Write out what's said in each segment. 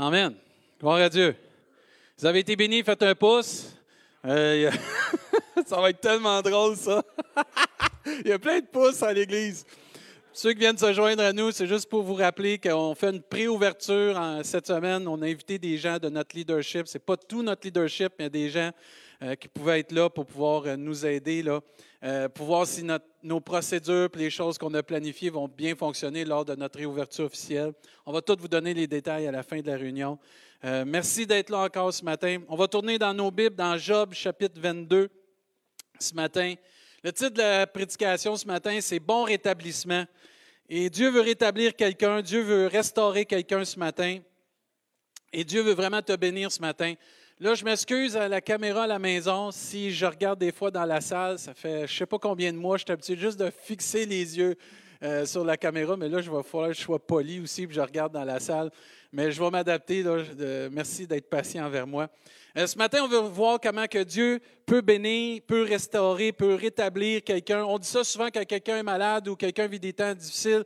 Amen. Gloire à Dieu. Vous avez été bénis, faites un pouce. Euh, ça va être tellement drôle, ça. Il y a plein de pouces à l'Église. Ceux qui viennent se joindre à nous, c'est juste pour vous rappeler qu'on fait une préouverture cette semaine. On a invité des gens de notre leadership. Ce n'est pas tout notre leadership, mais des gens euh, qui pouvaient être là pour pouvoir euh, nous aider, là, euh, pour voir si nos procédures et les choses qu'on a planifiées vont bien fonctionner lors de notre réouverture officielle. On va tous vous donner les détails à la fin de la réunion. merci d'être là encore ce matin. On va tourner dans nos Bibles, dans Job chapitre 22 ce matin. Le titre de la prédication ce matin, c'est Bon rétablissement. Et Dieu veut rétablir quelqu'un, Dieu veut restaurer quelqu'un ce matin. Et Dieu veut vraiment te bénir ce matin. Là, je m'excuse à la caméra à la maison. Si je regarde des fois dans la salle, ça fait je ne sais pas combien de mois, je suis habitué juste de fixer les yeux euh, sur la caméra, mais là, je vais falloir que je sois poli aussi, puis je regarde dans la salle. Mais je vais m'adapter. Merci d'être patient envers moi. Euh, ce matin, on veut voir comment que Dieu peut bénir, peut restaurer, peut rétablir quelqu'un. On dit ça souvent quand quelqu'un est malade ou quelqu'un vit des temps difficiles.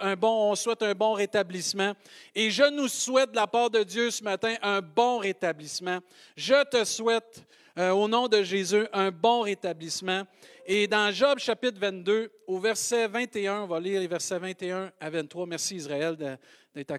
Un bon, on souhaite un bon rétablissement. Et je nous souhaite de la part de Dieu ce matin un bon rétablissement. Je te souhaite euh, au nom de Jésus un bon rétablissement. Et dans Job chapitre 22, au verset 21, on va lire les versets 21 à 23. Merci Israël d'être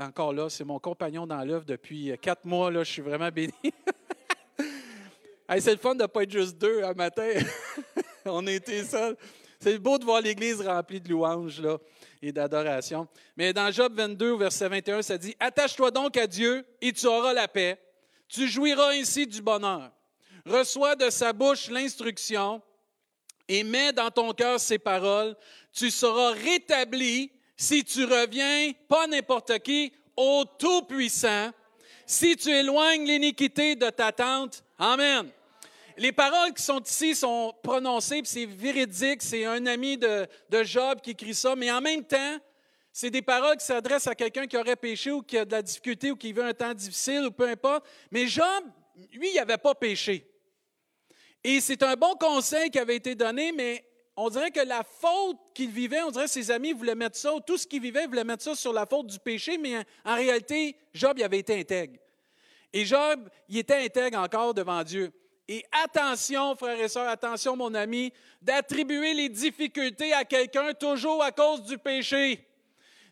encore là. C'est mon compagnon dans l'œuvre depuis quatre mois. Là, je suis vraiment béni. c'est le fun de ne pas être juste deux un matin. on était seuls. C'est beau de voir l'Église remplie de louanges là, et d'adoration. Mais dans Job 22, au verset 21, ça dit Attache-toi donc à Dieu et tu auras la paix. Tu jouiras ainsi du bonheur. Reçois de sa bouche l'instruction et mets dans ton cœur ses paroles. Tu seras rétabli si tu reviens, pas n'importe qui, au Tout-Puissant, si tu éloignes l'iniquité de ta tente. Amen. Les paroles qui sont ici sont prononcées, c'est véridique, c'est un ami de, de, Job qui écrit ça, mais en même temps, c'est des paroles qui s'adressent à quelqu'un qui aurait péché ou qui a de la difficulté ou qui veut un temps difficile ou peu importe. Mais Job, lui, il n'avait pas péché. Et c'est un bon conseil qui avait été donné, mais on dirait que la faute qu'il vivait, on dirait que ses amis voulaient mettre ça, tout ce qu'il vivait, voulait mettre ça sur la faute du péché, mais en, réalité, Job il avait été intègre. Et Job, il était intègre encore devant Dieu. Et attention, frères et sœurs, attention, mon ami, d'attribuer les difficultés à quelqu'un toujours à cause du péché.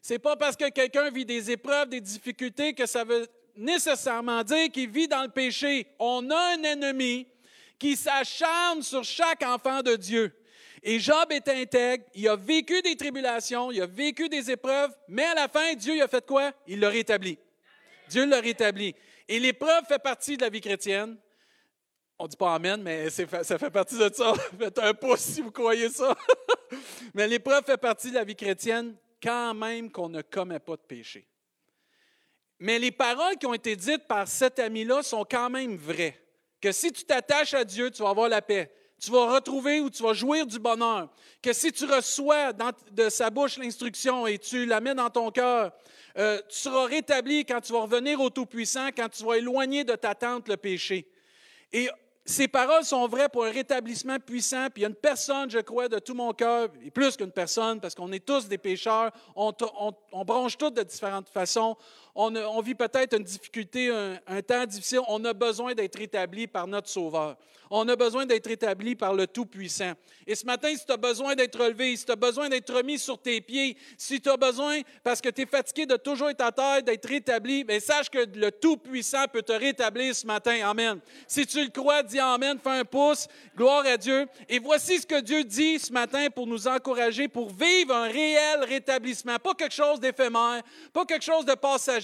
C'est pas parce que quelqu'un vit des épreuves, des difficultés, que ça veut nécessairement dire qu'il vit dans le péché. On a un ennemi qui s'acharne sur chaque enfant de Dieu. Et Job est intègre, il a vécu des tribulations, il a vécu des épreuves, mais à la fin, Dieu il a fait quoi? Il l'a rétabli. Dieu l'a rétabli. Et l'épreuve fait partie de la vie chrétienne. On ne dit pas Amen, mais ça fait partie de ça. Faites un pouce si vous croyez ça. mais l'épreuve fait partie de la vie chrétienne quand même qu'on ne commet pas de péché. Mais les paroles qui ont été dites par cet ami-là sont quand même vraies. Que si tu t'attaches à Dieu, tu vas avoir la paix tu vas retrouver ou tu vas jouir du bonheur. Que si tu reçois de sa bouche l'instruction et tu la mets dans ton cœur, euh, tu seras rétabli quand tu vas revenir au Tout-Puissant, quand tu vas éloigner de ta tente le péché. Et ces paroles sont vraies pour un rétablissement puissant. Puis il y a une personne, je crois, de tout mon cœur, et plus qu'une personne, parce qu'on est tous des pécheurs, on, on, bronche tous de différentes façons. On, vit peut-être une difficulté, un, temps difficile. On a besoin d'être rétabli par notre Sauveur. On a besoin d'être rétabli par le Tout-Puissant. Et ce matin, si tu as besoin d'être relevé, si tu as besoin d'être remis sur tes pieds, si tu as besoin, parce que tu es fatigué de toujours être à terre, d'être rétabli, bien, sache que le Tout-Puissant peut te rétablir ce matin. Amen. Si tu le crois, dis Amen, fais un pouce. Gloire à Dieu. Et voici ce que Dieu dit ce matin pour nous encourager, pour vivre un réel rétablissement. Pas quelque chose d'éphémère, pas quelque chose de passager,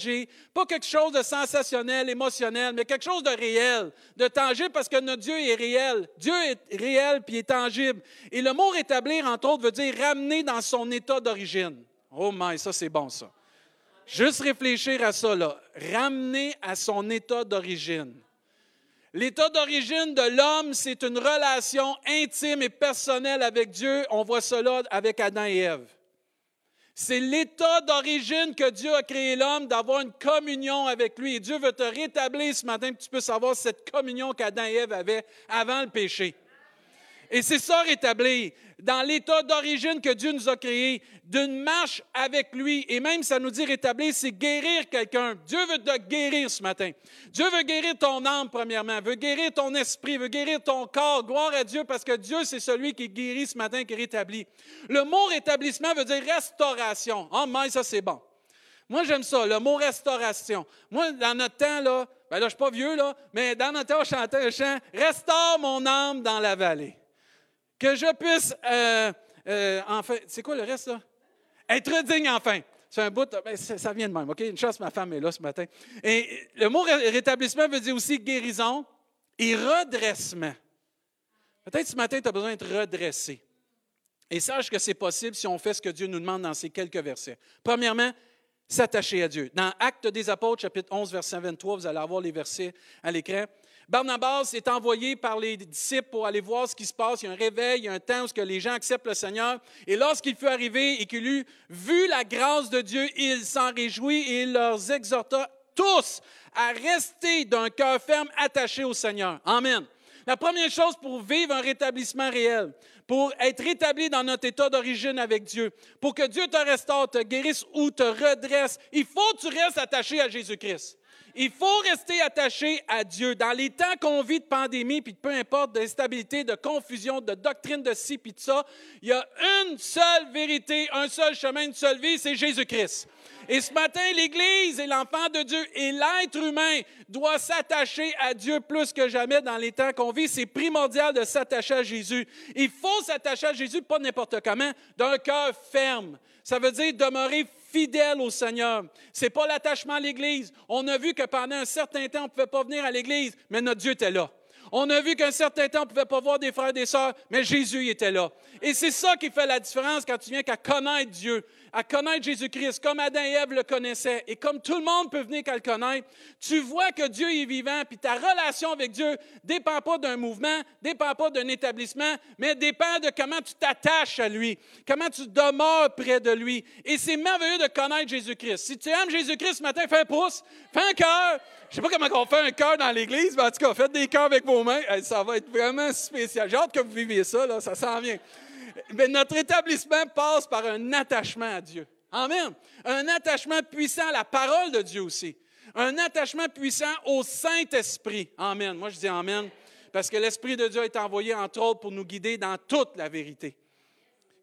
pas quelque chose de sensationnel, émotionnel, mais quelque chose de réel, de tangible, parce que notre Dieu est réel. Dieu est réel puis est tangible. Et le mot rétablir, entre autres, veut dire ramener dans son état d'origine. Oh my, ça c'est bon ça. Juste réfléchir à ça, là. Ramener à son état d'origine. L'état d'origine de l'homme, c'est une relation intime et personnelle avec Dieu. On voit cela avec Adam et Ève. C'est l'état d'origine que Dieu a créé l'homme, d'avoir une communion avec lui. Et Dieu veut te rétablir ce matin que tu puisses avoir cette communion qu'Adam et Ève avaient avant le péché. Et c'est ça rétablir dans l'état d'origine que Dieu nous a créé, d'une marche avec lui. Et même, ça nous dit rétablir, c'est guérir quelqu'un. Dieu veut te guérir ce matin. Dieu veut guérir ton âme, premièrement, veut guérir ton esprit, veut guérir ton corps. Gloire à Dieu, parce que Dieu, c'est celui qui guérit ce matin, qui rétablit. Le mot rétablissement veut dire restauration. Oh, mais ça, c'est bon. Moi, j'aime ça, le mot restauration. Moi, dans notre temps, là, ben là, je suis pas vieux, là, mais dans notre temps, on chantait un chant Restaure mon âme dans la vallée. Que je puisse, euh, euh, enfin, c'est quoi le reste, là? Être digne, enfin. C'est un bout, ben, ça vient de même, OK? Une chance, ma femme est là ce matin. Et le mot rétablissement veut dire aussi guérison et redressement. Peut-être ce matin, tu as besoin d'être redressé. Et sache que c'est possible si on fait ce que Dieu nous demande dans ces quelques versets. Premièrement, s'attacher à Dieu. Dans Actes des Apôtres, chapitre 11, verset 23, vous allez avoir les versets à l'écran. Barnabas est envoyé par les disciples pour aller voir ce qui se passe. Il y a un réveil, il y a un temps où les gens acceptent le Seigneur. Et lorsqu'il fut arrivé et qu'il eut vu la grâce de Dieu, il s'en réjouit et il leur exhorta tous à rester d'un cœur ferme attaché au Seigneur. Amen. La première chose pour vivre un rétablissement réel, pour être rétabli dans notre état d'origine avec Dieu, pour que Dieu te restaure, te guérisse ou te redresse, il faut que tu restes attaché à Jésus-Christ. Il faut rester attaché à Dieu. Dans les temps qu'on vit de pandémie, puis peu importe, d'instabilité, de confusion, de doctrine de ci, puis de ça, il y a une seule vérité, un seul chemin, une seule vie, c'est Jésus-Christ. Et ce matin, l'Église et l'enfant de Dieu et l'être humain doit s'attacher à Dieu plus que jamais dans les temps qu'on vit. C'est primordial de s'attacher à Jésus. Il faut s'attacher à Jésus, pas n'importe comment, d'un cœur ferme. Ça veut dire demeurer fidèle au Seigneur. Ce n'est pas l'attachement à l'Église. On a vu que pendant un certain temps, on ne pouvait pas venir à l'Église, mais notre Dieu était là. On a vu qu'un certain temps, on ne pouvait pas voir des frères et des sœurs, mais Jésus était là. Et c'est ça qui fait la différence quand tu viens qu'à connaître Dieu à connaître Jésus-Christ comme Adam et Ève le connaissaient et comme tout le monde peut venir qu'à le connaître, tu vois que Dieu est vivant, puis ta relation avec Dieu ne dépend pas d'un mouvement, ne dépend pas d'un établissement, mais dépend de comment tu t'attaches à lui, comment tu demeures près de lui. Et c'est merveilleux de connaître Jésus-Christ. Si tu aimes Jésus-Christ ce matin, fais un pouce, fais un cœur. Je ne sais pas comment on fait un cœur dans l'Église, mais en tout cas, faites des cœurs avec vos mains. Ça va être vraiment spécial. J'ai hâte que vous viviez ça, là, ça s'en vient notre établissement passe par un attachement à Dieu. Amen. Un attachement puissant à la parole de Dieu aussi. Un attachement puissant au Saint-Esprit. Amen. Moi, je dis Amen parce que l'Esprit de Dieu est envoyé, entre autres, pour nous guider dans toute la vérité.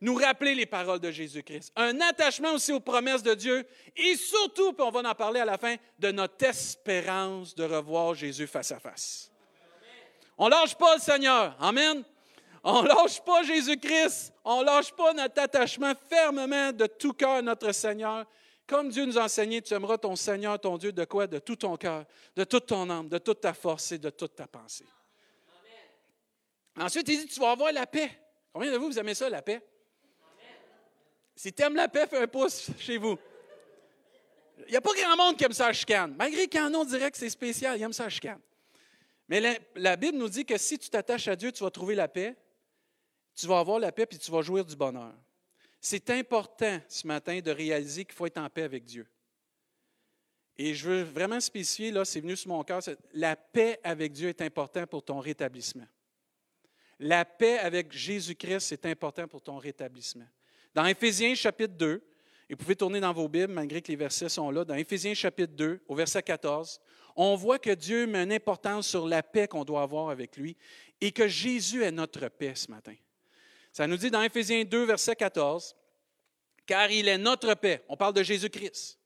Nous rappeler les paroles de Jésus-Christ. Un attachement aussi aux promesses de Dieu et surtout, puis on va en parler à la fin, de notre espérance de revoir Jésus face à face. On lâche pas le Seigneur. Amen. On ne lâche pas Jésus-Christ. On ne lâche pas notre attachement fermement de tout cœur à notre Seigneur. Comme Dieu nous a enseigné, tu aimeras ton Seigneur, ton Dieu, de quoi? De tout ton cœur, de toute ton âme, de toute ta force et de toute ta pensée. Ensuite, il dit, tu vas avoir la paix. Combien de vous, vous aimez ça, la paix? Si tu aimes la paix, fais un pouce chez vous. Il n'y a pas grand monde qui aime ça à chicane. Malgré qu'un nom dirait que c'est spécial, il aime ça à chicane. Mais la, la Bible nous dit que si tu t'attaches à Dieu, tu vas trouver la paix tu vas avoir la paix et tu vas jouir du bonheur. C'est important ce matin de réaliser qu'il faut être en paix avec Dieu. Et je veux vraiment spécifier, là, c'est venu sur mon cœur, la paix avec Dieu est important pour ton rétablissement. La paix avec Jésus-Christ, c'est important pour ton rétablissement. Dans Éphésiens chapitre 2, et vous pouvez tourner dans vos Bibles malgré que les versets sont là, dans Éphésiens chapitre 2, au verset 14, on voit que Dieu met une importance sur la paix qu'on doit avoir avec lui et que Jésus est notre paix ce matin. Ça nous dit dans Éphésiens 2, verset 14, car il est notre paix. On parle de Jésus-Christ.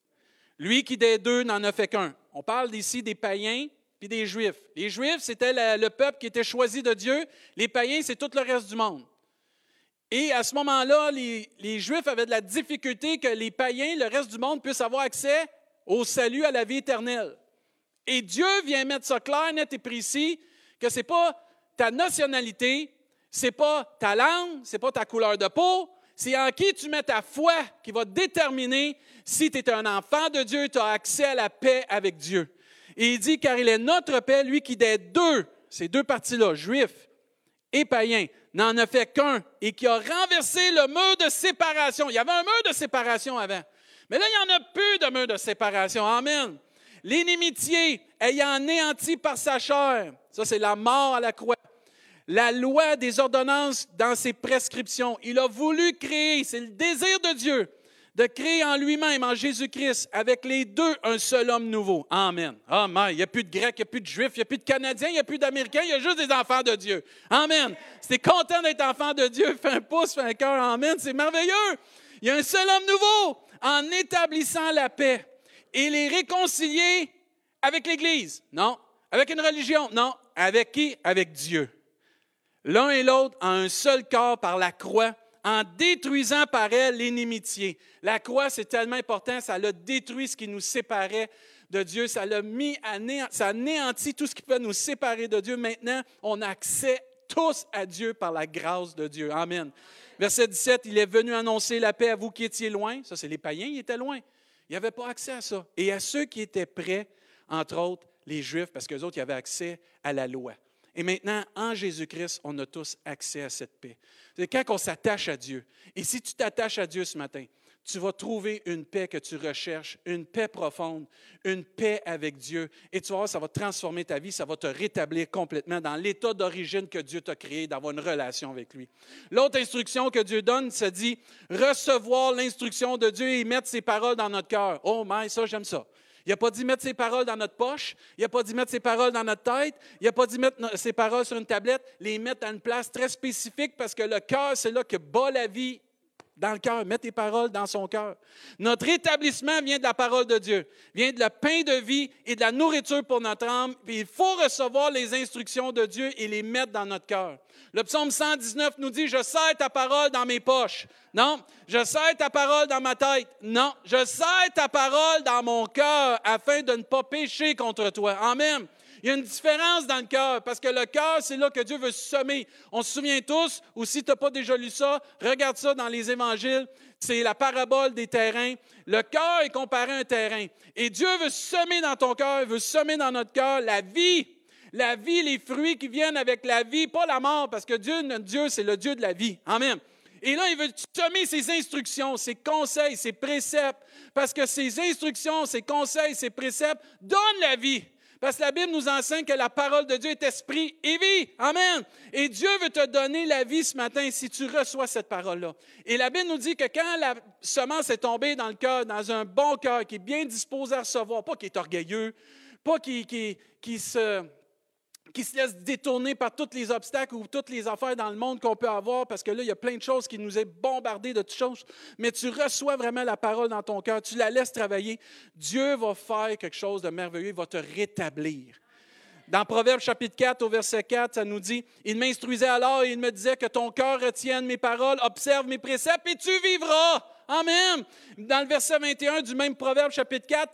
Lui qui des deux n'en a fait qu'un. On parle ici des païens puis des juifs. Les juifs, c'était le peuple qui était choisi de Dieu. Les païens, c'est tout le reste du monde. Et à ce moment-là, les, les, Juifs avaient de la difficulté que les païens, le reste du monde, puissent avoir accès au salut, à la vie éternelle. Et Dieu vient mettre ça clair, net et précis, que ce n'est pas ta nationalité, c'est pas ta langue, c'est pas ta couleur de peau, c'est en qui tu mets ta foi qui va déterminer si tu es un enfant de Dieu, tu as accès à la paix avec Dieu. Et il dit, car il est notre paix, lui qui des deux, ces deux parties-là, juifs et païens, n'en a fait qu'un et qui a renversé le mur de séparation. Il y avait un mur de séparation avant. Mais là, il n'y en a plus de mur de séparation. Amen. L'inimitié ayant anéanti par sa chair, ça c'est la mort à la croix la loi des ordonnances dans ses prescriptions. Il a voulu créer, c'est le désir de Dieu, de créer en lui-même, en Jésus-Christ, avec les deux, un seul homme nouveau. Amen. Amen. Il n'y a plus de Grecs, il n'y a plus de Juifs, il n'y a plus de Canadiens, il n'y a plus d'Américains, il y a juste des enfants de Dieu. Amen. Es content d'être enfant de Dieu, fais un pouce, fais un cœur. Amen. C'est merveilleux. Il y a un seul homme nouveau en établissant la paix et les réconcilier avec l'Église. Non. Avec une religion. Non. Avec qui? Avec Dieu. L'un et l'autre en un seul corps par la croix, en détruisant par elle l'inimitié. La croix, c'est tellement important, ça l'a détruit ce qui nous séparait de Dieu, ça l'a mis à ça anéanti tout ce qui peut nous séparer de Dieu. Maintenant, on a accès tous à Dieu par la grâce de Dieu. Amen. Verset 17, il est venu annoncer la paix à vous qui étiez loin. Ça, c'est les païens, ils étaient loin. Ils n'avaient pas accès à ça. Et à ceux qui étaient prêts, entre autres les Juifs, parce qu'eux autres, ils avaient accès à la loi. Et maintenant, en Jésus-Christ, on a tous accès à cette paix. C'est quand on s'attache à Dieu. Et si tu t'attaches à Dieu ce matin, tu vas trouver une paix que tu recherches, une paix profonde, une paix avec Dieu. Et tu vas voir, ça va transformer ta vie, ça va te rétablir complètement dans l'état d'origine que Dieu t'a créé, d'avoir une relation avec lui. L'autre instruction que Dieu donne, ça dit recevoir l'instruction de Dieu et mettre ses paroles dans notre cœur. Oh, my, ça, j'aime ça. Il n'a pas dit mettre ses paroles dans notre poche. Il n'a pas dit mettre ses paroles dans notre tête. Il n'a pas dit mettre ses paroles sur une tablette. Les mettre à une place très spécifique parce que le cœur, c'est là que bat la vie dans le cœur, mets tes paroles dans son cœur. Notre établissement vient de la parole de Dieu, vient de la pain de vie et de la nourriture pour notre âme. Il faut recevoir les instructions de Dieu et les mettre dans notre cœur. Le psaume 119 nous dit, je serre ta parole dans mes poches. Non, je serre ta parole dans ma tête. Non, je serre ta parole dans mon cœur afin de ne pas pécher contre toi. Amen. Il y a une différence dans le cœur, parce que le cœur, c'est là que Dieu veut semer. On se souvient tous, ou si tu n'as pas déjà lu ça, regarde ça dans les évangiles, c'est la parabole des terrains. Le cœur est comparé à un terrain. Et Dieu veut semer dans ton cœur, veut semer dans notre cœur la vie. La vie, les fruits qui viennent avec la vie, pas la mort, parce que Dieu, notre Dieu, c'est le Dieu de la vie. Amen. Et là, il veut semer ses instructions, ses conseils, ses préceptes, parce que ses instructions, ses conseils, ses préceptes donnent la vie. Parce que la Bible nous enseigne que la parole de Dieu est esprit et vie. Amen. Et Dieu veut te donner la vie ce matin si tu reçois cette parole-là. Et la Bible nous dit que quand la semence est tombée dans le cœur, dans un bon cœur qui est bien disposé à recevoir, pas qui est orgueilleux, pas qui, qui, qui se qui se laisse détourner par tous les obstacles ou toutes les affaires dans le monde qu'on peut avoir, parce que là, il y a plein de choses qui nous est bombardées de toutes choses, mais tu reçois vraiment la parole dans ton cœur, tu la laisses travailler. Dieu va faire quelque chose de merveilleux, il va te rétablir. Dans Proverbe chapitre 4 au verset 4, ça nous dit, Il m'instruisait alors et il me disait que ton cœur retienne mes paroles, observe mes préceptes et tu vivras. Amen. Dans le verset 21 du même Proverbe chapitre 4,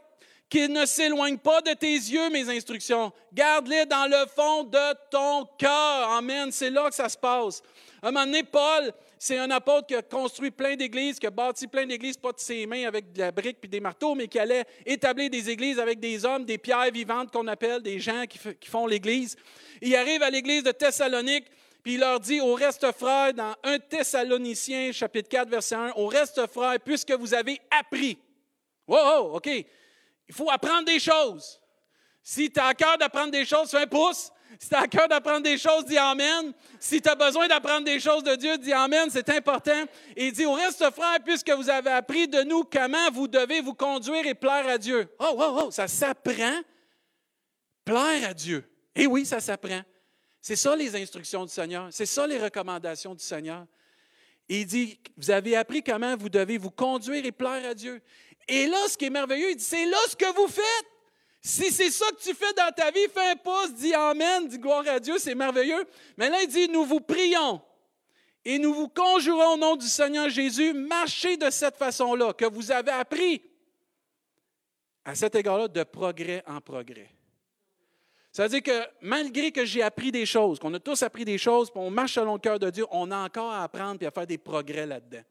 qu'il ne s'éloigne pas de tes yeux, mes instructions. Garde-les dans le fond de ton cœur. Amen. C'est là que ça se passe. À un moment donné, Paul, c'est un apôtre qui a construit plein d'églises, qui a bâti plein d'églises, pas de ses mains avec de la brique puis des marteaux, mais qui allait établir des églises avec des hommes, des pierres vivantes qu'on appelle, des gens qui, font l'église. Il arrive à l'église de Thessalonique, puis il leur dit au reste frère, dans 1 Thessaloniciens, chapitre 4, verset 1, au reste frère, puisque vous avez appris. Wow, OK. Il faut apprendre des choses. Si tu as à cœur d'apprendre des choses, fais un pouce. Si tu as à cœur d'apprendre des choses, dis Amen. Si tu as besoin d'apprendre des choses de Dieu, dis Amen, c'est important. Et il dit au reste, frère, puisque vous avez appris de nous comment vous devez vous conduire et plaire à Dieu. Oh, oh, oh, ça s'apprend. Plaire à Dieu. Et oui, ça s'apprend. C'est ça les instructions du Seigneur. C'est ça les recommandations du Seigneur. il dit, vous avez appris comment vous devez vous conduire et plaire à Dieu. Et là, ce qui est merveilleux, il dit, c'est là ce que vous faites. Si c'est ça que tu fais dans ta vie, fais un pouce, dis Amen, dis gloire à Dieu, c'est merveilleux. Mais là, il dit, nous vous prions et nous vous conjurons au nom du Seigneur Jésus, marchez de cette façon-là, que vous avez appris, à cet égard-là, de progrès en progrès. Ça veut dire que malgré que j'ai appris des choses, qu'on a tous appris des choses, puis on marche selon le cœur de Dieu, on a encore à apprendre et à faire des progrès là-dedans.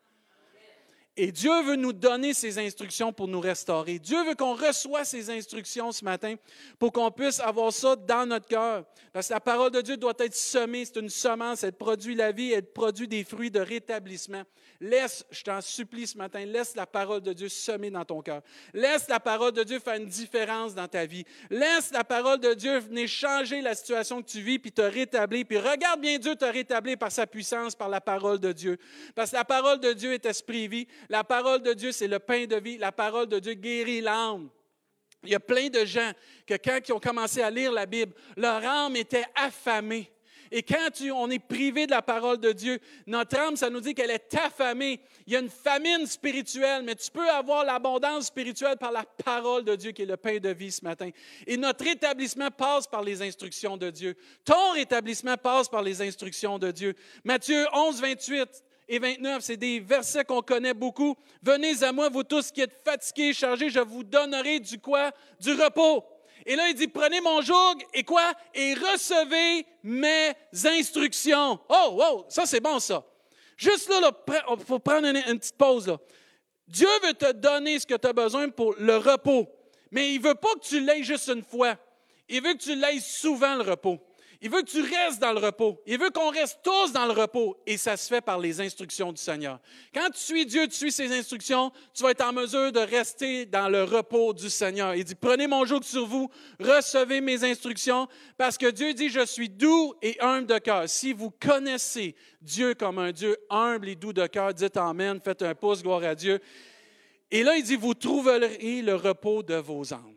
Et Dieu veut nous donner ses instructions pour nous restaurer. Dieu veut qu'on reçoive ses instructions ce matin pour qu'on puisse avoir ça dans notre cœur. Parce que la parole de Dieu doit être semée. C'est une semence. Elle produit la vie. Elle produit des fruits de rétablissement. Laisse, je t'en supplie ce matin, laisse la parole de Dieu semer dans ton cœur. Laisse la parole de Dieu faire une différence dans ta vie. Laisse la parole de Dieu venir changer la situation que tu vis puis te rétablir. Puis regarde bien Dieu te rétablir par sa puissance, par la parole de Dieu. Parce que la parole de Dieu est esprit vie. La parole de Dieu, c'est le pain de vie. La parole de Dieu guérit l'âme. Il y a plein de gens que quand ils ont commencé à lire la Bible, leur âme était affamée. Et quand on est privé de la parole de Dieu, notre âme, ça nous dit qu'elle est affamée. Il y a une famine spirituelle, mais tu peux avoir l'abondance spirituelle par la parole de Dieu qui est le pain de vie ce matin. Et notre rétablissement passe par les instructions de Dieu. Ton rétablissement passe par les instructions de Dieu. Matthieu 11, 28 et 29, c'est des versets qu'on connaît beaucoup. Venez à moi, vous tous qui êtes fatigués et chargés, je vous donnerai du quoi? Du repos. Et là, il dit, prenez mon joug et quoi? Et recevez mes instructions. Oh, wow, ça c'est bon ça. Juste là, il faut prendre une, petite pause. Là. Dieu veut te donner ce que tu as besoin pour le repos. Mais il ne veut pas que tu l'aies juste une fois. Il veut que tu l'aies souvent le repos. Il veut que tu restes dans le repos. Il veut qu'on reste tous dans le repos. Et ça se fait par les instructions du Seigneur. Quand tu suis Dieu, tu suis ses instructions, tu vas être en mesure de rester dans le repos du Seigneur. Il dit, prenez mon joug sur vous, recevez mes instructions, parce que Dieu dit, je suis doux et humble de cœur. Si vous connaissez Dieu comme un Dieu humble et doux de cœur, dites Amen, faites un pouce, gloire à Dieu. Et là, il dit, vous trouverez le repos de vos âmes.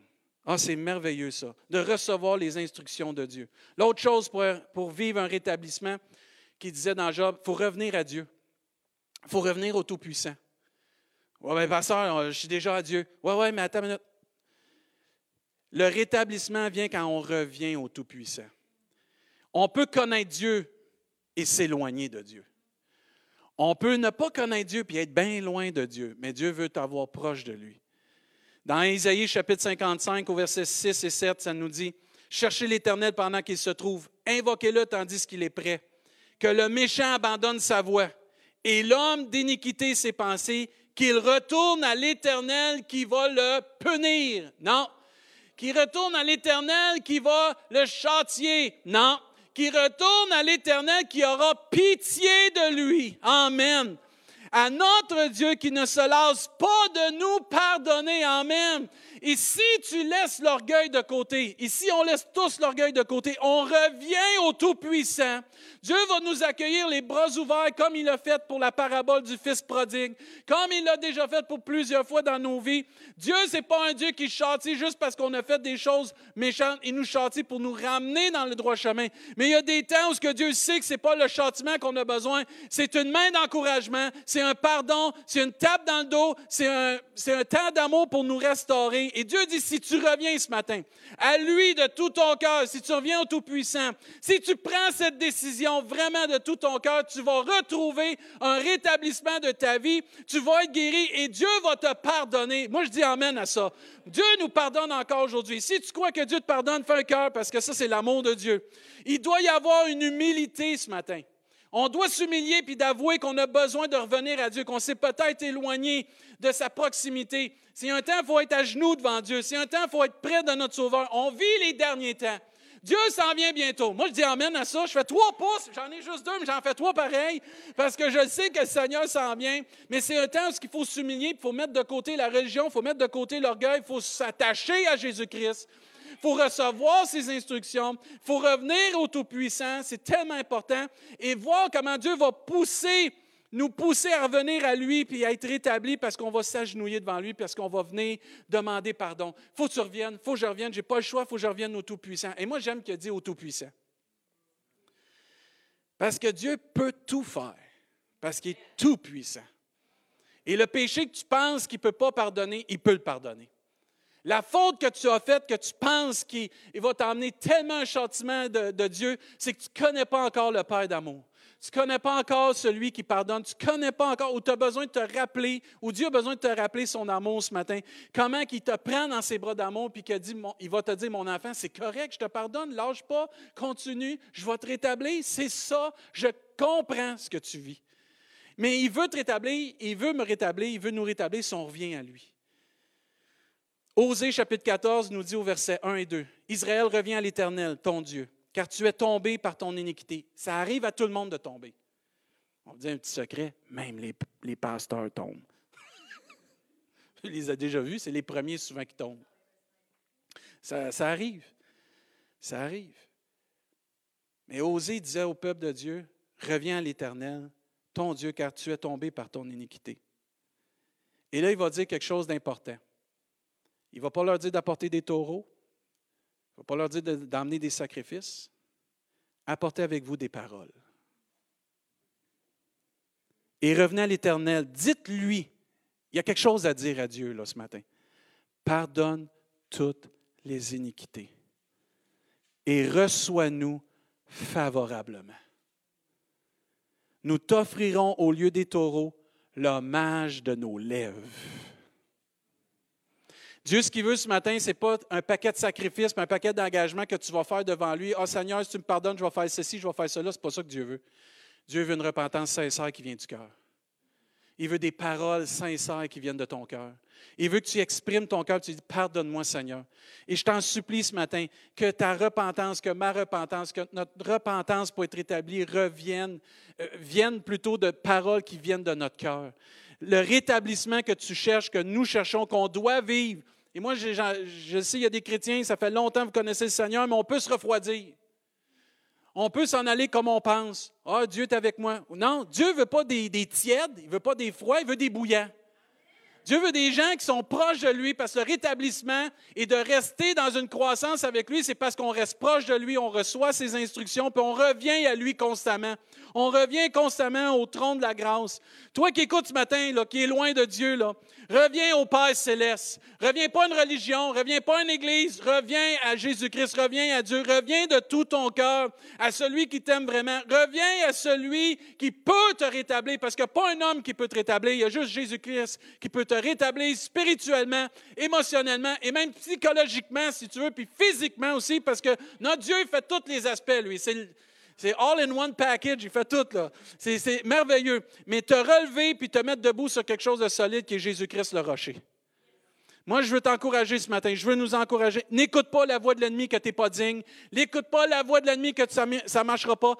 Ah, c'est merveilleux ça, de recevoir les instructions de Dieu. L'autre chose pour, vivre un rétablissement, qui disait dans Job, il faut revenir à Dieu. Il faut revenir au Tout-Puissant. Oui, mais pasteur, je suis déjà à Dieu. Oui, oui, mais attends une minute. Le rétablissement vient quand on revient au Tout-Puissant. On peut connaître Dieu et s'éloigner de Dieu. On peut ne pas connaître Dieu et être bien loin de Dieu, mais Dieu veut t'avoir proche de lui. Dans Isaïe chapitre 55 au verset 6 et 7, ça nous dit, Cherchez l'Éternel pendant qu'il se trouve, invoquez-le tandis qu'il est prêt, que le méchant abandonne sa voie et l'homme d'iniquité ses pensées, qu'il retourne à l'Éternel qui va le punir. Non. Qu'il retourne à l'Éternel qui va le châtier. Non. Qu'il retourne à l'Éternel qui aura pitié de lui. Amen à notre Dieu qui ne se lasse pas de nous pardonner. Amen. Si tu laisses l'orgueil de côté, si on laisse tous l'orgueil de côté, on revient au Tout-Puissant. Dieu va nous accueillir les bras ouverts comme il l'a fait pour la parabole du Fils prodigue, comme il l'a déjà fait pour plusieurs fois dans nos vies. Dieu, c'est pas un Dieu qui châtie juste parce qu'on a fait des choses méchantes. Il nous châtie pour nous ramener dans le droit chemin. Mais il y a des temps où ce que Dieu sait que c'est pas le châtiment qu'on a besoin, c'est une main d'encouragement, c'est un pardon, c'est une tape dans le dos, c'est un, c'est un temps d'amour pour nous restaurer. Et Dieu dit, si tu reviens ce matin, à lui de tout ton cœur, si tu reviens au Tout-Puissant, si tu prends cette décision vraiment de tout ton cœur, tu vas retrouver un rétablissement de ta vie, tu vas être guéri et Dieu va te pardonner. Moi, je dis Amen à ça. Dieu nous pardonne encore aujourd'hui. Si tu crois que Dieu te pardonne, fais un cœur parce que ça, c'est l'amour de Dieu. Il doit y avoir une humilité ce matin. On doit s'humilier puis d'avouer qu'on a besoin de revenir à Dieu, qu'on s'est peut-être éloigné de sa proximité. C'est un temps, il faut être à genoux devant Dieu. C'est un temps, il faut être près de notre Sauveur. On vit les derniers temps. Dieu s'en vient bientôt. Moi, je dis Amen à ça. Je fais trois pouces. J'en ai juste deux, mais j'en fais trois pareils parce que je sais que le Seigneur s'en vient. Mais c'est un temps où il faut s'humilier, il faut mettre de côté la religion, il faut mettre de côté l'orgueil, il faut s'attacher à Jésus-Christ. Il faut recevoir ses instructions. Il faut revenir au Tout-Puissant. C'est tellement important. Et voir comment Dieu va pousser nous pousser à revenir à lui puis à être rétabli parce qu'on va s'agenouiller devant lui, parce qu'on va venir demander pardon. Faut que tu reviennes, faut que je revienne, je n'ai pas le choix, faut que je revienne au Tout-Puissant. Et moi, j'aime qu'il dit au Tout-Puissant. Parce que Dieu peut tout faire, parce qu'il est tout-puissant. Et le péché que tu penses qu'il ne peut pas pardonner, il peut le pardonner. La faute que tu as faite, que tu penses qu'il va t'emmener tellement un châtiment de, de Dieu, c'est que tu ne connais pas encore le Père d'amour tu ne connais pas encore celui qui pardonne, tu ne connais pas encore, ou tu as besoin de te rappeler, ou Dieu a besoin de te rappeler son amour ce matin, comment il te prend dans ses bras d'amour, puis qu'il il va te dire, mon enfant, c'est correct, je te pardonne, lâche pas, continue, je vais te rétablir, c'est ça, je comprends ce que tu vis. Mais il veut te rétablir, il veut me rétablir, il veut nous rétablir si on revient à lui. Osée chapitre 14 nous dit au verset 1 et 2, Israël revient à l'Éternel, ton Dieu, car tu es tombé par ton iniquité. Ça arrive à tout le monde de tomber. On dit un petit secret, même les, les pasteurs tombent. Je les ai déjà vus, c'est les premiers souvent qui tombent. Ça, ça arrive. Ça arrive. Mais Osée disait au peuple de Dieu, reviens à l'Éternel, ton Dieu, car tu es tombé par ton iniquité. Et là, il va dire quelque chose d'important. Il ne va pas leur dire d'apporter des taureaux. Ne va pas leur dire d'emmener des sacrifices. Apportez avec vous des paroles. Et revenez à l'Éternel. Dites-lui. Il y a quelque chose à dire à Dieu là, ce matin. Pardonne toutes les iniquités et reçois-nous favorablement nous t'offrirons au lieu des taureaux l'hommage de nos lèvres. Dieu, ce qu'il veut ce matin, ce n'est pas un paquet de sacrifices, mais un paquet d'engagements que tu vas faire devant lui. Ah, oh, Seigneur, si tu me pardonnes, je vais faire ceci, je vais faire cela. Ce n'est pas ça que Dieu veut. Dieu veut une repentance sincère qui vient du cœur. Il veut des paroles sincères qui viennent de ton cœur. Il veut que tu exprimes ton cœur, tu dis Pardonne-moi, Seigneur. Et je t'en supplie ce matin que ta repentance, que ma repentance, que notre repentance pour être établie revienne, euh, vienne plutôt de paroles qui viennent de notre cœur. Le rétablissement que tu cherches, que nous cherchons, qu'on doit vivre. Et moi, je, sais, il y a des chrétiens, ça fait longtemps que vous connaissez le Seigneur, mais on peut se refroidir. On peut s'en aller comme on pense. Ah, Dieu est avec moi. Non, Dieu ne veut pas des, des tièdes, il ne veut pas des froids, il veut des bouillants. Dieu veut des gens qui sont proches de lui parce que le rétablissement et de rester dans une croissance avec lui, c'est parce qu'on reste proche de lui, on reçoit ses instructions, puis on revient à lui constamment. On revient constamment au trône de la grâce. Toi qui écoutes ce matin, là, qui est loin de Dieu, là, reviens au Père céleste. Reviens pas à une religion, reviens pas à une église, reviens à Jésus-Christ, reviens à Dieu, reviens de tout ton cœur à celui qui t'aime vraiment. Reviens à celui qui peut te rétablir, parce qu'il n'y a pas un homme qui peut te rétablir, il y a juste Jésus-Christ qui peut te rétablir spirituellement, émotionnellement et même psychologiquement, si tu veux, puis physiquement aussi, parce que notre Dieu fait tous les aspects, lui. C'est all in one package, il fait tout, là. C'est merveilleux. Mais te relever puis te mettre debout sur quelque chose de solide qui est Jésus-Christ le rocher. Moi, je veux t'encourager ce matin. Je veux nous encourager. N'écoute pas la voix de l'ennemi que tu n'es pas digne. N'écoute pas la voix de l'ennemi que ça ne marchera pas.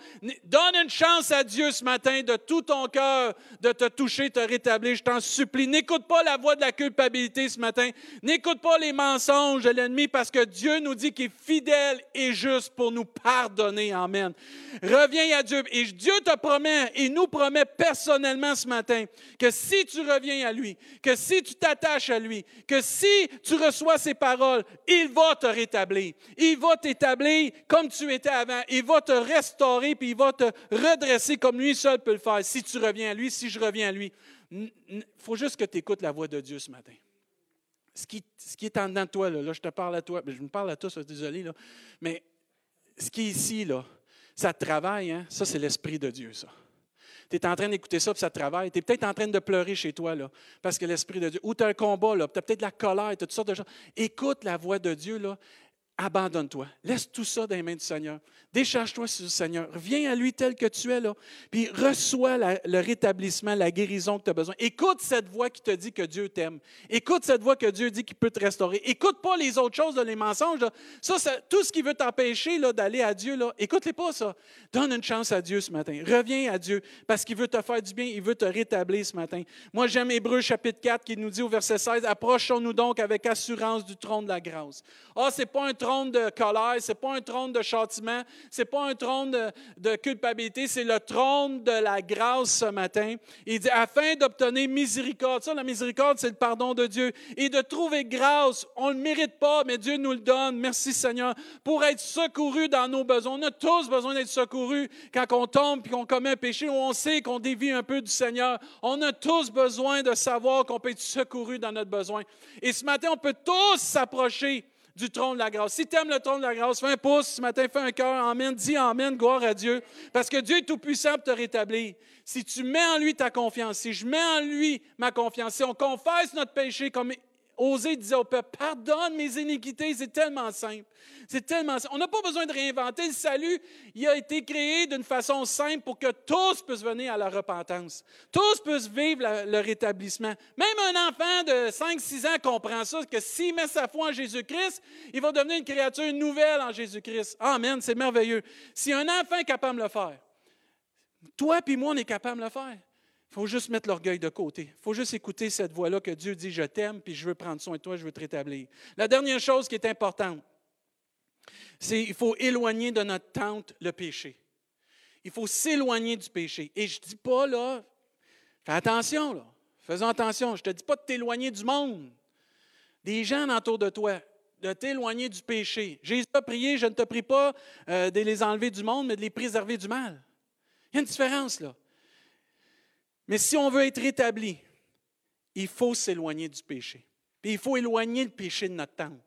Donne une chance à Dieu ce matin de tout ton cœur de te toucher, te rétablir. Je t'en supplie. N'écoute pas la voix de la culpabilité ce matin. N'écoute pas les mensonges de l'ennemi parce que Dieu nous dit qu'il est fidèle et juste pour nous pardonner. Amen. Reviens à Dieu. Et Dieu te promet et nous promet personnellement ce matin que si tu reviens à lui, que si tu t'attaches à lui, que si tu reçois ces paroles, il va te rétablir. Il va t'établir comme tu étais avant. Il va te restaurer, puis il va te redresser comme lui seul peut le faire. Si tu reviens à lui, si je reviens à lui. Il faut juste que tu écoutes la voix de Dieu ce matin. Ce qui, ce qui est en dedans de toi, là, je te parle à toi, je me parle à suis désolé, mais ce qui est ici, là, ça travaille, hein? ça c'est l'Esprit de Dieu, ça tu es en train d'écouter ça, puis ça travaille. Tu es peut-être en train de pleurer chez toi, parce que l'Esprit de Dieu, ou tu as un combat, tu as peut-être de la colère, tu as toutes sortes de choses. Écoute la voix de Dieu, abandonne-toi. Laisse tout ça dans les mains du Seigneur. Décharge-toi sur le Seigneur. Viens à lui tel que tu es là. Puis reçois le rétablissement, la guérison que tu as besoin. Écoute cette voix qui te dit que Dieu t'aime. Écoute cette voix que Dieu dit qu'il peut te restaurer. Écoute pas les autres choses, les mensonges. Ça, tout ce qui veut t'empêcher d'aller à Dieu, écoute-les pas ça. Donne une chance à Dieu ce matin. Reviens à Dieu parce qu'il veut te faire du bien. Il veut te rétablir ce matin. Moi, j'aime Hébreu chapitre 4 qui nous dit au verset 16, Approchons-nous donc avec assurance du trône de la grâce. Ah, c'est pas un trône de colère, c'est pas un trône de châtiment, c'est pas un trône de, culpabilité, c'est le trône de la grâce ce matin. Il dit afin d'obtenir miséricorde. Ça, la miséricorde, c'est le pardon de Dieu et de trouver grâce. On ne le mérite pas, mais Dieu nous le donne. Merci Seigneur pour être secouru dans nos besoins. On a tous besoin d'être secourus quand on tombe puis qu'on commet un péché ou on sait qu'on dévie un peu du Seigneur. On a tous besoin de savoir qu'on peut être secouru dans notre besoin. Et ce matin, on peut tous s'approcher du trône de la grâce. Si tu aimes le trône de la grâce, fais un pouce ce matin, fais un cœur, Amen, dis Amen, gloire à Dieu, parce que Dieu est tout-puissant pour te rétablir. Si tu mets en lui ta confiance, si je mets en lui ma confiance, si on confesse notre péché comme Osée disait au peuple, pardonne mes iniquités, c'est tellement simple. C'est tellement simple. On n'a pas besoin de réinventer le salut. Il a été créé d'une façon simple pour que tous puissent venir à la repentance. Tous puissent vivre le rétablissement. Même un enfant de 5-6 ans comprend ça, que s'il met sa foi en Jésus-Christ, il va devenir une créature nouvelle en Jésus-Christ. Amen, c'est merveilleux. Si un enfant est capable de le faire, toi et moi, on est capable de le faire. Il faut juste mettre l'orgueil de côté. Il faut juste écouter cette voix-là que Dieu dit, je t'aime, puis je veux prendre soin de toi, je veux te rétablir. La dernière chose qui est importante, c'est qu'il faut éloigner de notre tente le péché. Il faut s'éloigner du péché. Et je ne dis pas, là, fais attention, là. Faisons attention. Je ne te dis pas de t'éloigner du monde, des gens autour de toi, de t'éloigner du péché. Jésus a prié, je ne te prie pas euh, de les enlever du monde, mais de les préserver du mal. Il y a une différence, là. Mais si on veut être rétabli, il faut s'éloigner du péché. Puis il faut éloigner le péché de notre tente.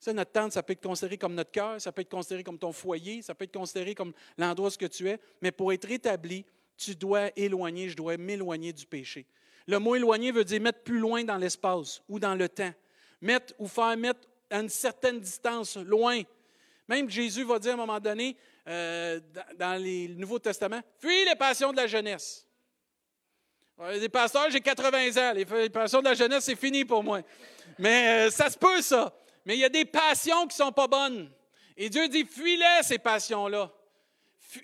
Ça, notre tente, ça peut être considéré comme notre cœur, ça peut être considéré comme ton foyer, ça peut être considéré comme l'endroit où tu es. Mais pour être rétabli, tu dois éloigner, je dois m'éloigner du péché. Le mot éloigner veut dire mettre plus loin dans l'espace ou dans le temps. Mettre ou faire mettre à une certaine distance, loin. Même Jésus va dire à un moment donné, euh, dans le Nouveau Testament, fuis les passions de la jeunesse. Les pasteurs, j'ai 80 ans. Les passions de la jeunesse, c'est fini pour moi. Mais euh, ça se peut, ça. Mais il y a des passions qui ne sont pas bonnes. Et Dieu dit, fuis-les, ces passions-là.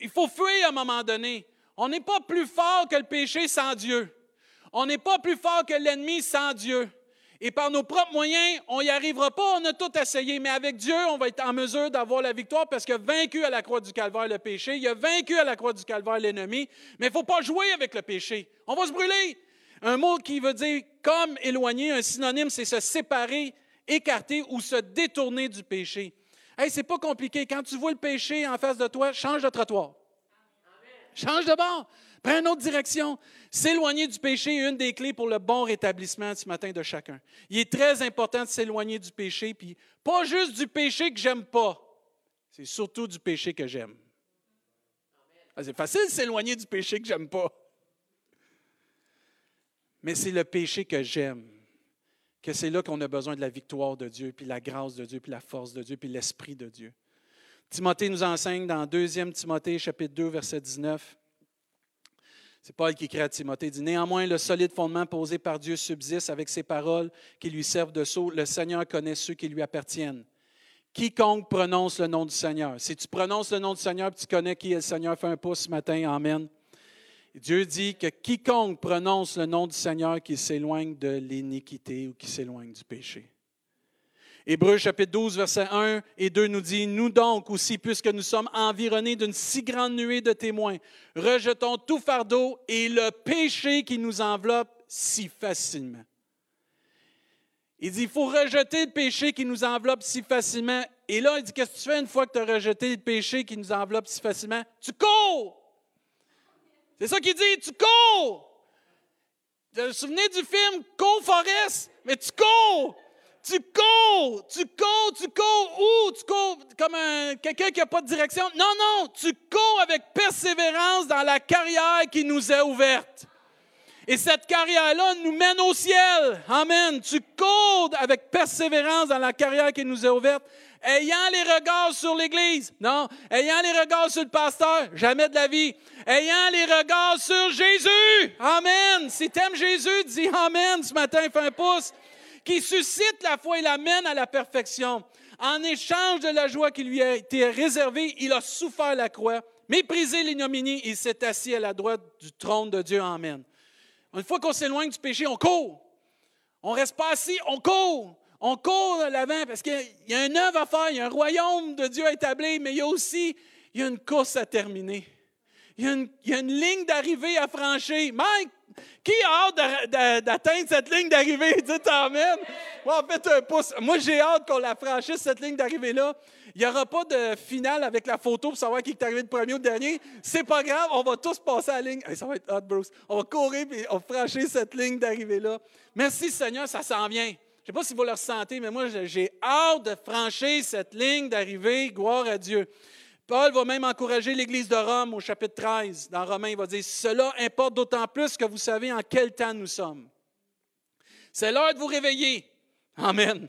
Il faut fuir à un moment donné. On n'est pas plus fort que le péché sans Dieu. On n'est pas plus fort que l'ennemi sans Dieu. Et par nos propres moyens, on n'y arrivera pas, on a tout essayé. Mais avec Dieu, on va être en mesure d'avoir la victoire parce qu'il a vaincu à la croix du calvaire le péché, il a vaincu à la croix du calvaire l'ennemi. Mais il ne faut pas jouer avec le péché. On va se brûler. Un mot qui veut dire comme éloigner, un synonyme, c'est se séparer, écarter ou se détourner du péché. Hey, c'est pas compliqué. Quand tu vois le péché en face de toi, change de trottoir. Change de bord. Prends une autre direction. S'éloigner du péché est une des clés pour le bon rétablissement ce matin de chacun. Il est très important de s'éloigner du péché, puis pas juste du péché que j'aime pas, c'est surtout du péché que j'aime. Ah, c'est facile de s'éloigner du péché que j'aime pas. Mais c'est le péché que j'aime, que c'est là qu'on a besoin de la victoire de Dieu, puis la grâce de Dieu, puis la force de Dieu, puis l'Esprit de Dieu. Timothée nous enseigne dans 2 Timothée chapitre 2, verset 19. C'est Paul qui écrit à Timothée, dit Néanmoins, le solide fondement posé par Dieu subsiste avec ses paroles qui lui servent de sceau. Le Seigneur connaît ceux qui lui appartiennent. Quiconque prononce le nom du Seigneur. Si tu prononces le nom du Seigneur tu connais qui est le Seigneur, fais un pouce ce matin. Amen. Dieu dit que quiconque prononce le nom du Seigneur, qui s'éloigne de l'iniquité ou qui s'éloigne du péché. Hébreu chapitre 12, verset 1 et 2 nous dit, Nous donc aussi, puisque nous sommes environnés d'une si grande nuée de témoins, rejetons tout fardeau et le péché qui nous enveloppe si facilement. Il dit, il faut rejeter le péché qui nous enveloppe si facilement. Et là, il dit, qu'est-ce que tu fais une fois que tu as rejeté le péché qui nous enveloppe si facilement? Tu cours! C'est ça qu'il dit, tu cours! Vous vous souvenez du film Cours Forest? Mais tu cours! Tu cours, tu cours, tu cours où? Tu cours comme quelqu'un qui n'a pas de direction? Non, non, tu cours avec persévérance dans la carrière qui nous est ouverte. Et cette carrière-là nous mène au ciel. Amen. Tu cours avec persévérance dans la carrière qui nous est ouverte, ayant les regards sur l'Église. Non, ayant les regards sur le pasteur, jamais de la vie. Ayant les regards sur Jésus. Amen. Si tu aimes Jésus, dis Amen ce matin, fais un pouce qui suscite la foi et l'amène à la perfection. En échange de la joie qui lui a été réservée, il a souffert la croix, méprisé l'ignominie et s'est assis à la droite du trône de Dieu. Amen. Une fois qu'on s'éloigne du péché, on court. On ne reste pas assis, on court. On court de l'avant parce qu'il y a une œuvre à faire, il y a un royaume de Dieu à établir, mais il y a aussi il y une course à terminer. Il y a une, il une ligne d'arrivée à franchir. Mike, qui a hâte d'atteindre cette ligne d'arrivée? Dites Amen. Moi, en fait, un pouce. Moi, j'ai hâte qu'on la franchisse, cette ligne d'arrivée-là. Il n'y aura pas de finale avec la photo pour savoir qui est arrivé le premier ou le dernier. C'est pas grave, on va tous passer à la ligne. ça va être hot, Bruce. On va courir et on va franchir cette ligne d'arrivée-là. Merci, Seigneur, ça s'en vient. Je ne sais pas si vous le ressentez, mais moi, j'ai hâte de franchir cette ligne d'arrivée. Gloire à Dieu. Paul va même encourager l'Église de Rome au chapitre 13. Dans Romains, il va dire, Cela importe d'autant plus que vous savez en quel temps nous sommes. C'est l'heure de vous réveiller. Amen.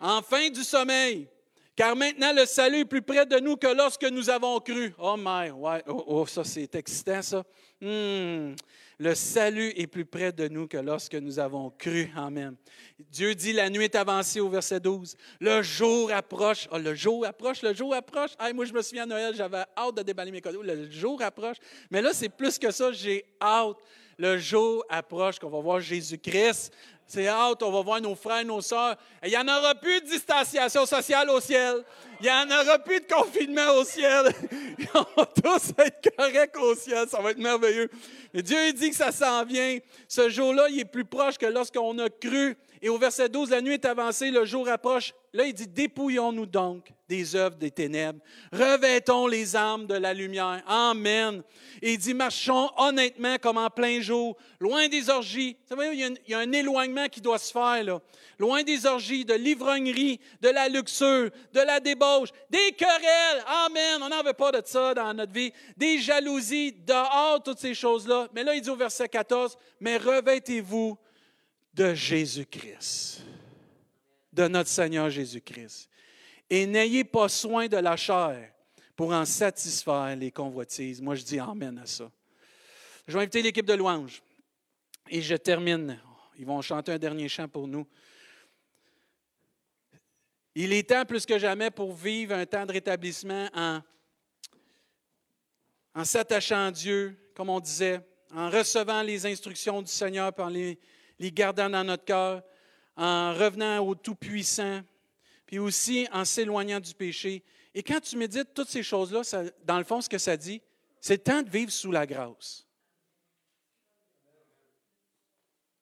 Enfin du sommeil. Car maintenant, le salut est plus près de nous que lorsque nous avons cru. Oh, my, ouais, oh, oh ça, c'est excitant, ça. Hmm. Le salut est plus près de nous que lorsque nous avons cru. Amen. Dieu dit, la nuit est avancée au verset 12. Le jour approche. Oh, le jour approche, le jour approche. moi, je me souviens à Noël, j'avais hâte de déballer mes cadeaux. Le jour approche. Mais là, c'est plus que ça. J'ai hâte. Le jour approche qu'on va voir Jésus-Christ. C'est hâte, on va voir nos frères, nos sœurs. Il n'y en aura plus de distanciation sociale au ciel. Il n'y en aura plus de confinement au ciel. Ils vont tous être corrects au ciel. Ça va être merveilleux. Mais Dieu dit que ça s'en vient. Ce jour-là, il est plus proche que lorsqu'on a cru. Et au verset 12, la nuit est avancée, le jour approche. Là, il dit, dépouillons-nous donc des œuvres des ténèbres. Revêtons les armes de la lumière. Amen. Et il dit, marchons honnêtement comme en plein jour, loin des orgies. Vous savez, il y, a un, éloignement qui doit se faire, là. Loin des orgies, de l'ivrognerie, de la luxure, de la débauche, des querelles. Amen. On n'en veut pas de ça dans notre vie. Des jalousies, dehors, toutes ces choses-là. Mais là, il dit au verset 14, mais revêtez-vous de Jésus-Christ, de notre Seigneur Jésus-Christ. Et n'ayez pas soin de la chair pour en satisfaire les convoitises. Moi, je dis Amen à ça. Je vais inviter l'équipe de louange. Et je termine. Ils vont chanter un dernier chant pour nous. Il est temps plus que jamais pour vivre un temps de rétablissement en, en s'attachant à Dieu, comme on disait, en recevant les instructions du Seigneur, par les, les gardant dans notre cœur, en revenant au Tout-Puissant, puis aussi en s'éloignant du péché. Et quand tu médites toutes ces choses-là, dans le fond, ce que ça dit, c'est le temps de vivre sous la grâce.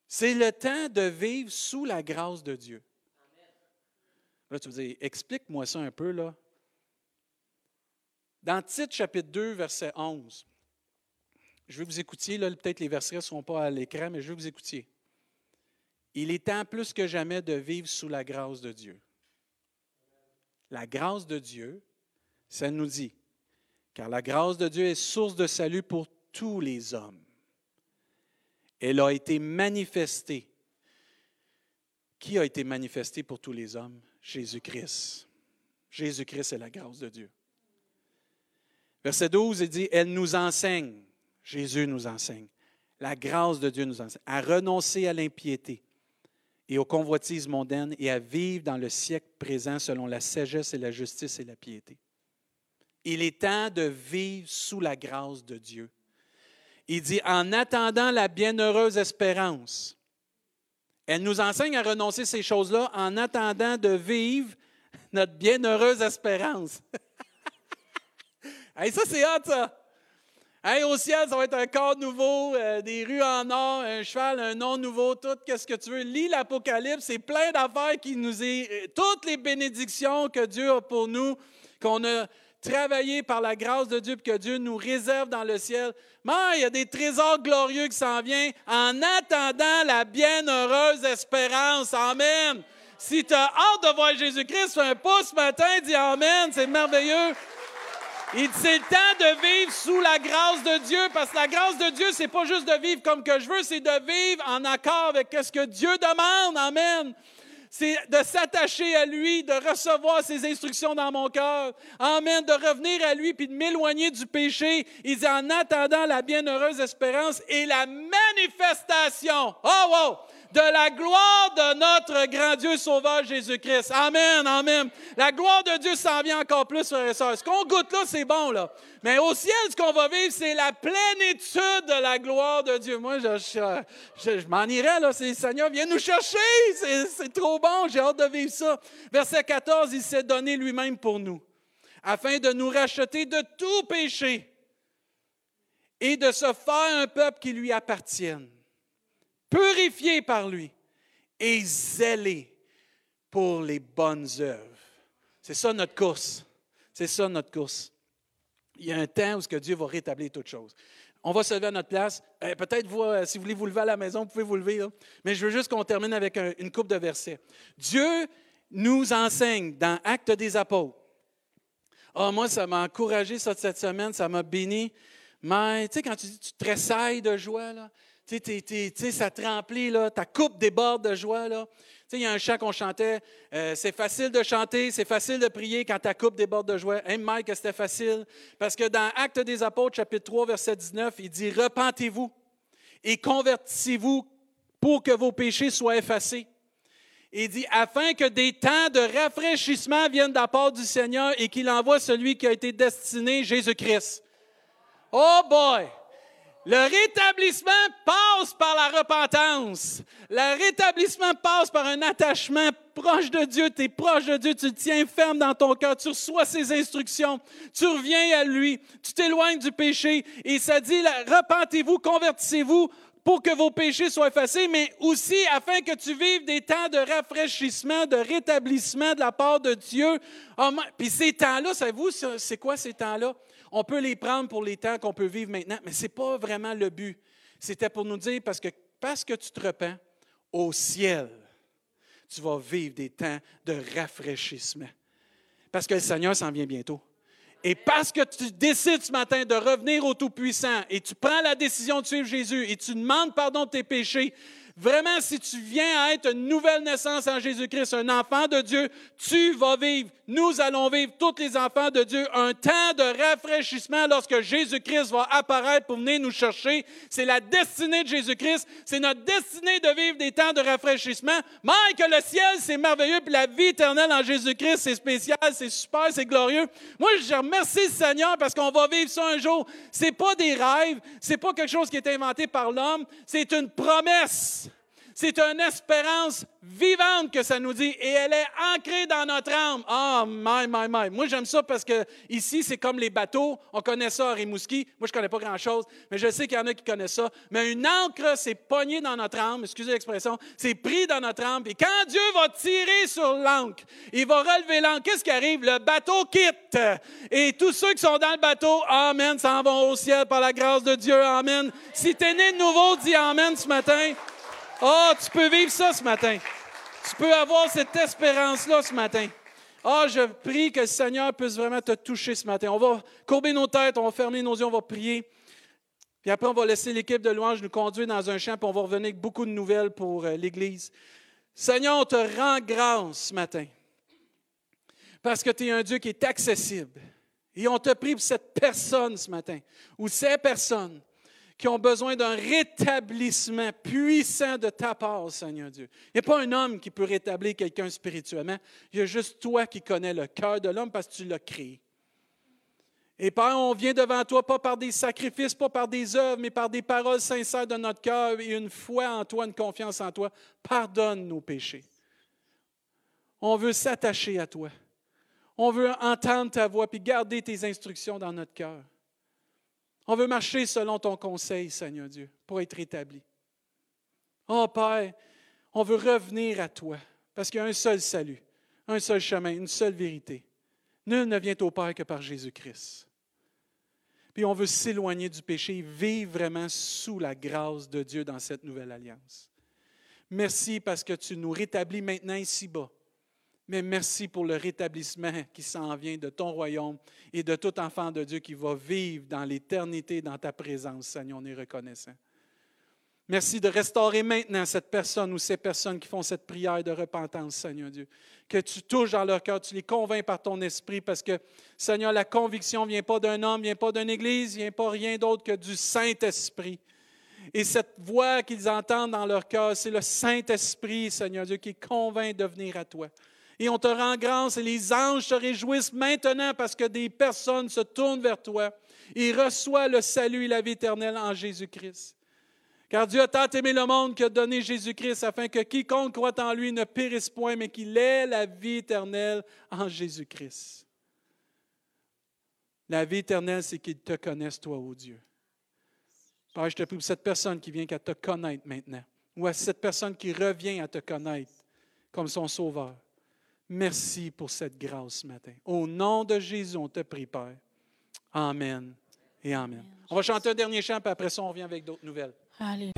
C'est le temps de vivre sous la grâce de Dieu. Là, tu vas dire, explique-moi ça un peu, là. Dans Tite, chapitre 2, verset 11, je vais vous écouter, là, peut-être les versets ne sont pas à l'écran, mais je vais vous écouter. Il est temps plus que jamais de vivre sous la grâce de Dieu. La grâce de Dieu, ça nous dit, car la grâce de Dieu est source de salut pour tous les hommes. Elle a été manifestée. Qui a été manifestée pour tous les hommes? Jésus-Christ. Jésus-Christ est la grâce de Dieu. Verset 12, il dit, elle nous enseigne, Jésus nous enseigne, la grâce de Dieu nous enseigne, à renoncer à l'impiété, et aux convoitises mondaines et à vivre dans le siècle présent selon la sagesse et la justice et la piété. Il est temps de vivre sous la grâce de Dieu. Il dit, en attendant la bienheureuse espérance, elle nous enseigne à renoncer ces choses-là en attendant de vivre notre bienheureuse espérance. hey, ça, c'est hâte, ça! Hey, au ciel, ça va être un corps nouveau, euh, des rues en or, un cheval, un nom nouveau, tout, qu'est-ce que tu veux. Lis l'Apocalypse, c'est plein d'affaires qui nous est. Euh, toutes les bénédictions que Dieu a pour nous, qu'on a travaillé par la grâce de Dieu, que Dieu nous réserve dans le ciel. Mais il y a des trésors glorieux qui s'en viennent en attendant la bienheureuse espérance. Amen. Si tu as hâte de voir Jésus-Christ, fais un pouce ce matin, dis Amen, c'est merveilleux. Il c'est le temps de vivre sous la grâce de Dieu, parce que la grâce de Dieu, c'est pas juste de vivre comme que je veux, c'est de vivre en accord avec ce que Dieu demande. Amen. C'est de s'attacher à lui, de recevoir ses instructions dans mon cœur. Amen. De revenir à lui puis de m'éloigner du péché. Il dit en attendant la bienheureuse espérance et la manifestation. Oh, wow! De la gloire de notre grand Dieu sauveur Jésus-Christ. Amen, amen. La gloire de Dieu s'en vient encore plus, frères et sœurs. Ce qu'on goûte là, c'est bon, là. Mais au ciel, ce qu'on va vivre, c'est la plénitude de la gloire de Dieu. Moi, je, je, m'en irais, là. C'est, Seigneur, viens nous chercher. C'est, c'est trop bon. J'ai hâte de vivre ça. Verset 14, il s'est donné lui-même pour nous, afin de nous racheter de tout péché et de se faire un peuple qui lui appartienne purifié par lui et zélé pour les bonnes œuvres. C'est ça notre course. C'est ça notre course. Il y a un temps où que Dieu va rétablir toutes choses. On va se lever à notre place. Euh, peut-être, euh, si vous voulez vous lever à la maison, vous pouvez vous lever. Mais je veux juste qu'on termine avec une coupe de versets. Dieu nous enseigne dans Actes des Apôtres. oh, moi, ça m'a encouragé ça, cette semaine, ça m'a béni. Mais tu sais, quand tu dis tu tressailles de joie, là, Tu sais, ça te remplit, là, ta coupe déborde de joie. Là. Tu sais, il y a un chant qu'on chantait, euh, c'est facile de chanter, c'est facile de prier quand ta coupe déborde de joie. Hey Mike, c'était facile. Parce que dans Actes des Apôtres, chapitre 3, verset 19, il dit, repentez-vous et convertissez-vous pour que vos péchés soient effacés. Il dit, afin que des temps de rafraîchissement viennent de la part du Seigneur et qu'il envoie celui qui a été destiné, Jésus-Christ. Oh boy! Le rétablissement passe par la repentance. Le rétablissement passe par un attachement proche de Dieu. Tu es proche de Dieu, tu tiens ferme dans ton cœur, tu reçois ses instructions, tu reviens à lui, tu t'éloignes du péché. Et ça dit, repentez-vous, convertissez-vous pour que vos péchés soient effacés, mais aussi afin que tu vives des temps de rafraîchissement, de rétablissement de la part de Dieu. Oh, puis ces temps-là, savez-vous, c'est quoi ces temps-là? On peut les prendre pour les temps qu'on peut vivre maintenant, mais ce n'est pas vraiment le but. C'était pour nous dire, parce que, tu te repens, au ciel, tu vas vivre des temps de rafraîchissement. Parce que le Seigneur s'en vient bientôt. Et parce que tu décides ce matin de revenir au Tout-Puissant et tu prends la décision de suivre Jésus et tu demandes pardon de tes péchés, Vraiment, si tu viens à être une nouvelle naissance en Jésus-Christ, un enfant de Dieu, tu vas vivre, nous allons vivre, tous les enfants de Dieu, un temps de rafraîchissement lorsque Jésus-Christ va apparaître pour venir nous chercher. C'est la destinée de Jésus-Christ. C'est notre destinée de vivre des temps de rafraîchissement. Mais que le ciel, c'est merveilleux, puis la vie éternelle en Jésus-Christ, c'est spécial, c'est super, c'est glorieux. Moi, je remercie le Seigneur parce qu'on va vivre ça un jour. C'est pas des rêves, c'est pas quelque chose qui est inventé par l'homme, c'est une promesse. C'est une espérance vivante que ça nous dit et elle est ancrée dans notre âme. Ah, oh, my, my, my. Moi, j'aime ça parce que ici, c'est comme les bateaux. On connaît ça à Rimouski. Moi, je ne connais pas grand-chose, mais je sais qu'il y en a qui connaissent ça. Mais une ancre, c'est pogné dans notre âme. Excusez l'expression. C'est pris dans notre âme. Et quand Dieu va tirer sur l'ancre, il va relever l'ancre. Qu'est-ce qui arrive? Le bateau quitte. Et tous ceux qui sont dans le bateau, Amen, s'en vont au ciel par la grâce de Dieu. Amen. Si tu es né de nouveau, dis Amen ce matin. Oh, tu peux vivre ça ce matin. Tu peux avoir cette espérance-là ce matin. oh, je prie que le Seigneur puisse vraiment te toucher ce matin. On va courber nos têtes, on va fermer nos yeux, on va prier. Puis après, on va laisser l'équipe de louange nous conduire dans un champ, puis on va revenir avec beaucoup de nouvelles pour euh, l'Église. Seigneur, on te rend grâce ce matin. Parce que tu es un Dieu qui est accessible. Et on te prie pour cette personne ce matin, ou ces personnes qui ont besoin d'un rétablissement puissant de ta part, Seigneur Dieu. Il n'y a pas un homme qui peut rétablir quelqu'un spirituellement. Il y a juste toi qui connais le cœur de l'homme parce que tu l'as créé. Et Père, on vient devant toi pas par des sacrifices, pas par des œuvres, mais par des paroles sincères de notre cœur et une foi en toi, une confiance en toi. Pardonne nos péchés. On veut s'attacher à toi. On veut entendre ta voix puis garder tes instructions dans notre cœur. On veut marcher selon ton conseil, Seigneur Dieu, pour être établi. Oh Père, on veut revenir à toi, parce qu'il y a un seul salut, un seul chemin, une seule vérité. Nul ne vient au Père que par Jésus-Christ. Puis on veut s'éloigner du péché et vivre vraiment sous la grâce de Dieu dans cette nouvelle alliance. Merci parce que tu nous rétablis maintenant ici-bas mais merci pour le rétablissement qui s'en vient de ton royaume et de tout enfant de Dieu qui va vivre dans l'éternité dans ta présence, Seigneur. On est reconnaissant. Merci de restaurer maintenant cette personne ou ces personnes qui font cette prière de repentance, Seigneur Dieu. Que tu touches dans leur cœur, tu les convaincs par ton esprit, parce que, Seigneur, la conviction ne vient pas d'un homme, ne vient pas d'une église, ne vient pas rien d'autre que du Saint-Esprit. Et cette voix qu'ils entendent dans leur cœur, c'est le Saint-Esprit, Seigneur Dieu, qui convainc de venir à toi. Et on te rend grâce et les anges se réjouissent maintenant parce que des personnes se tournent vers toi et reçoivent le salut et la vie éternelle en Jésus-Christ. Car Dieu a tant aimé le monde qu'il a donné Jésus-Christ afin que quiconque croit en lui ne périsse point, mais qu'il ait la vie éternelle en Jésus-Christ. La vie éternelle, c'est qu'il te connaisse, toi, ô Dieu. Père, je te prie pour cette personne qui vient qu'à te connaître maintenant, ou à cette personne qui revient à te connaître comme son sauveur. Merci pour cette grâce ce matin. Au nom de Jésus, on te prie, Père. Amen et Amen. On va chanter un dernier chant, puis après ça, on revient avec d'autres nouvelles. Allez.